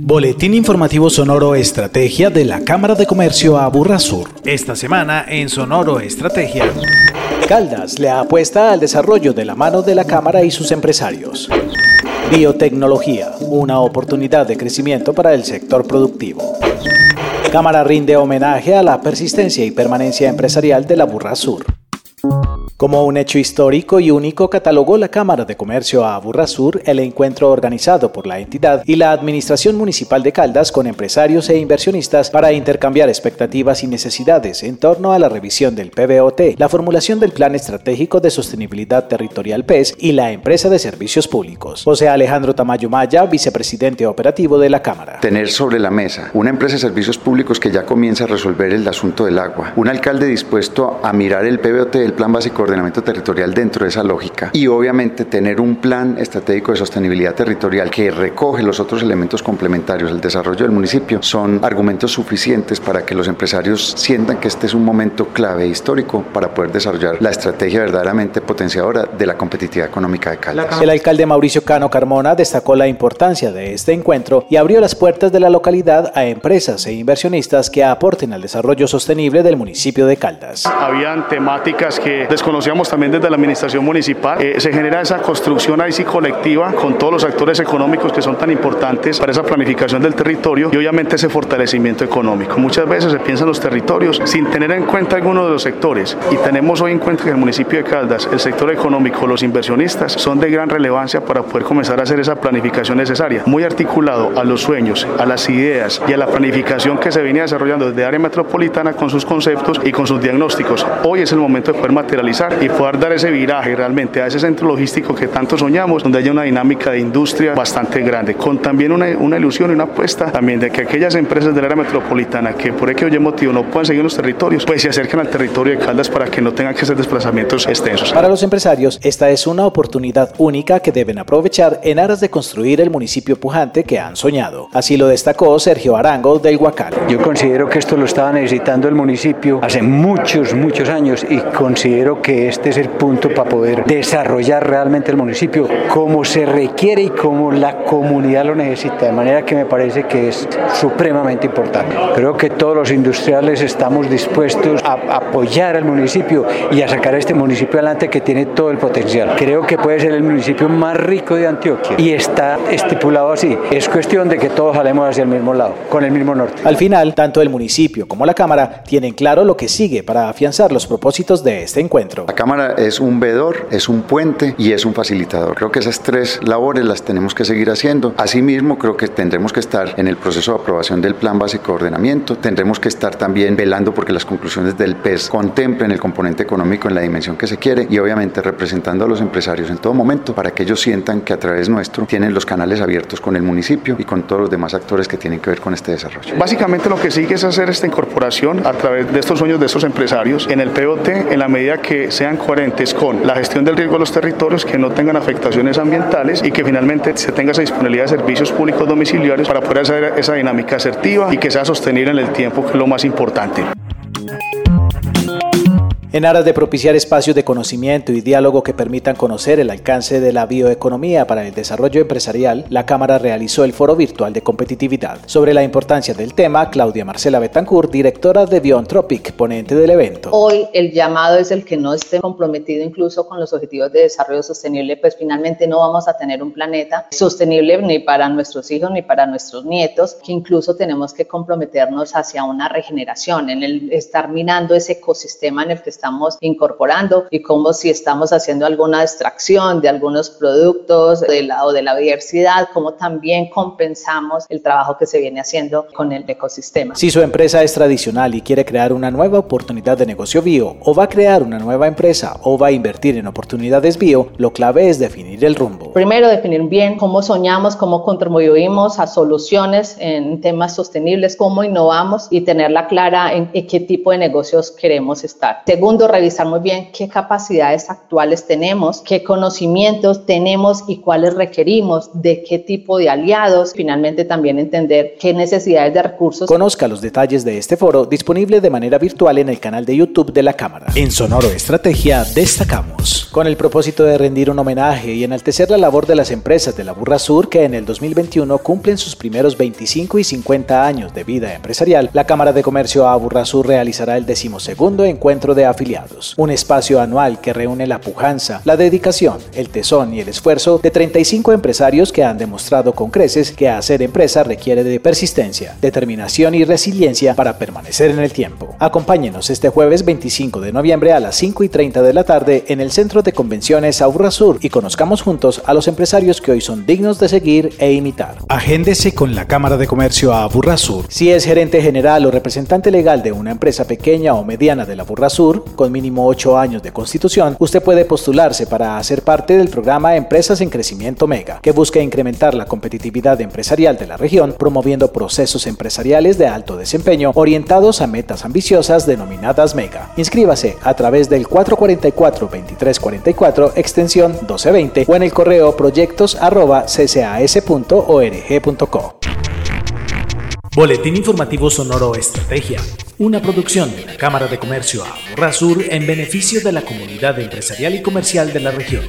Boletín informativo Sonoro Estrategia de la Cámara de Comercio Aburra Sur. Esta semana en Sonoro Estrategia. Caldas le apuesta al desarrollo de la mano de la Cámara y sus empresarios. Biotecnología, una oportunidad de crecimiento para el sector productivo. Cámara rinde homenaje a la persistencia y permanencia empresarial de la Burra Sur. Como un hecho histórico y único, catalogó la Cámara de Comercio a Sur el encuentro organizado por la entidad y la Administración Municipal de Caldas con empresarios e inversionistas para intercambiar expectativas y necesidades en torno a la revisión del PBOT, la formulación del Plan Estratégico de Sostenibilidad Territorial PES y la empresa de servicios públicos. José Alejandro Tamayo Maya, vicepresidente operativo de la Cámara. Tener sobre la mesa una empresa de servicios públicos que ya comienza a resolver el asunto del agua, un alcalde dispuesto a mirar el PBOT, el Plan Básico ordenamiento territorial dentro de esa lógica y obviamente tener un plan estratégico de sostenibilidad territorial que recoge los otros elementos complementarios del desarrollo del municipio son argumentos suficientes para que los empresarios sientan que este es un momento clave e histórico para poder desarrollar la estrategia verdaderamente potenciadora de la competitividad económica de Caldas. El alcalde Mauricio Cano Carmona destacó la importancia de este encuentro y abrió las puertas de la localidad a empresas e inversionistas que aporten al desarrollo sostenible del municipio de Caldas. Habían temáticas que desconocíamos también desde la administración municipal. Eh, se genera esa construcción ahí sí colectiva con todos los actores económicos que son tan importantes para esa planificación del territorio y obviamente ese fortalecimiento económico. Muchas veces se piensa en los territorios sin tener en cuenta algunos de los sectores y tenemos hoy en cuenta que el municipio de Caldas, el sector económico, los inversionistas son de gran relevancia para poder comenzar a hacer esa planificación necesaria, muy articulado a los sueños, a las ideas y a la planificación que se venía desarrollando desde área metropolitana con sus conceptos y con sus diagnósticos. Hoy es el momento de poder materializar y poder dar ese viraje realmente a ese centro logístico que tanto soñamos, donde haya una dinámica de industria bastante grande, con también una, una ilusión y una apuesta también de que aquellas empresas del área metropolitana que por X o motivo no puedan seguir en los territorios, pues se acerquen al territorio de Caldas para que no tengan que hacer desplazamientos extensos. Para los empresarios, esta es una oportunidad única que deben aprovechar en aras de construir el municipio pujante que han soñado. Así lo destacó Sergio Arango del Huacal. Yo considero que esto lo estaba necesitando el municipio hace muchos, muchos años y considero que este es el punto para poder desarrollar realmente el municipio como se requiere y como la comunidad lo necesita, de manera que me parece que es supremamente importante. Creo que todos los industriales estamos dispuestos a apoyar al municipio y a sacar a este municipio adelante que tiene todo el potencial. Creo que puede ser el municipio más rico de Antioquia y está estipulado así. Es cuestión de que todos jalemos hacia el mismo lado, con el mismo norte. Al final, tanto el municipio como la Cámara tienen claro lo que sigue para afianzar los propósitos de este encuentro. La Cámara es un vedor, es un puente y es un facilitador. Creo que esas tres labores las tenemos que seguir haciendo. Asimismo, creo que tendremos que estar en el proceso de aprobación del Plan Básico de Ordenamiento, tendremos que estar también velando porque las conclusiones del PES contemplen el componente económico en la dimensión que se quiere y obviamente representando a los empresarios en todo momento para que ellos sientan que a través nuestro tienen los canales abiertos con el municipio y con todos los demás actores que tienen que ver con este desarrollo. Básicamente lo que sigue es hacer esta incorporación a través de estos sueños de estos empresarios en el POT en la medida que sean coherentes con la gestión del riesgo de los territorios, que no tengan afectaciones ambientales y que finalmente se tenga esa disponibilidad de servicios públicos domiciliarios para poder hacer esa dinámica asertiva y que sea sostenible en el tiempo, que es lo más importante. En aras de propiciar espacios de conocimiento y diálogo que permitan conocer el alcance de la bioeconomía para el desarrollo empresarial, la Cámara realizó el foro virtual de competitividad. Sobre la importancia del tema, Claudia Marcela Betancourt, directora de Biontropic, ponente del evento. Hoy el llamado es el que no esté comprometido incluso con los objetivos de desarrollo sostenible, pues finalmente no vamos a tener un planeta sostenible ni para nuestros hijos ni para nuestros nietos, que incluso tenemos que comprometernos hacia una regeneración, en el estar minando ese ecosistema en el que estamos incorporando y como si estamos haciendo alguna extracción de algunos productos de la, o de la diversidad, como también compensamos el trabajo que se viene haciendo con el ecosistema. Si su empresa es tradicional y quiere crear una nueva oportunidad de negocio bio, o va a crear una nueva empresa, o va a invertir en oportunidades bio, lo clave es definir el rumbo. Primero, definir bien cómo soñamos, cómo contribuimos a soluciones en temas sostenibles, cómo innovamos y tenerla clara en, en qué tipo de negocios queremos estar. Segundo, Segundo, revisar muy bien qué capacidades actuales tenemos, qué conocimientos tenemos y cuáles requerimos, de qué tipo de aliados. Finalmente, también entender qué necesidades de recursos. Conozca los detalles de este foro disponible de manera virtual en el canal de YouTube de la Cámara. En Sonoro Estrategia destacamos, con el propósito de rendir un homenaje y enaltecer la labor de las empresas de la Burra Sur que en el 2021 cumplen sus primeros 25 y 50 años de vida empresarial, la Cámara de Comercio Sur realizará el decimosegundo encuentro de afiliados, un espacio anual que reúne la pujanza, la dedicación, el tesón y el esfuerzo de 35 empresarios que han demostrado con creces que hacer empresa requiere de persistencia, determinación y resiliencia para permanecer en el tiempo. Acompáñenos este jueves 25 de noviembre a las 5 y 30 de la tarde en el Centro de Convenciones Sur y conozcamos juntos a los empresarios que hoy son dignos de seguir e imitar. Agéndese con la Cámara de Comercio Sur. Si es gerente general o representante legal de una empresa pequeña o mediana de la Sur, con mínimo 8 años de constitución, usted puede postularse para hacer parte del programa Empresas en Crecimiento Mega, que busca incrementar la competitividad empresarial de la región, promoviendo procesos empresariales de alto desempeño orientados a metas ambiciosas denominadas Mega. Inscríbase a través del 444-2344 extensión 1220 o en el correo proyectos.ccas.org.co. Boletín Informativo Sonoro Estrategia, una producción de la Cámara de Comercio Sur en beneficio de la comunidad empresarial y comercial de la región.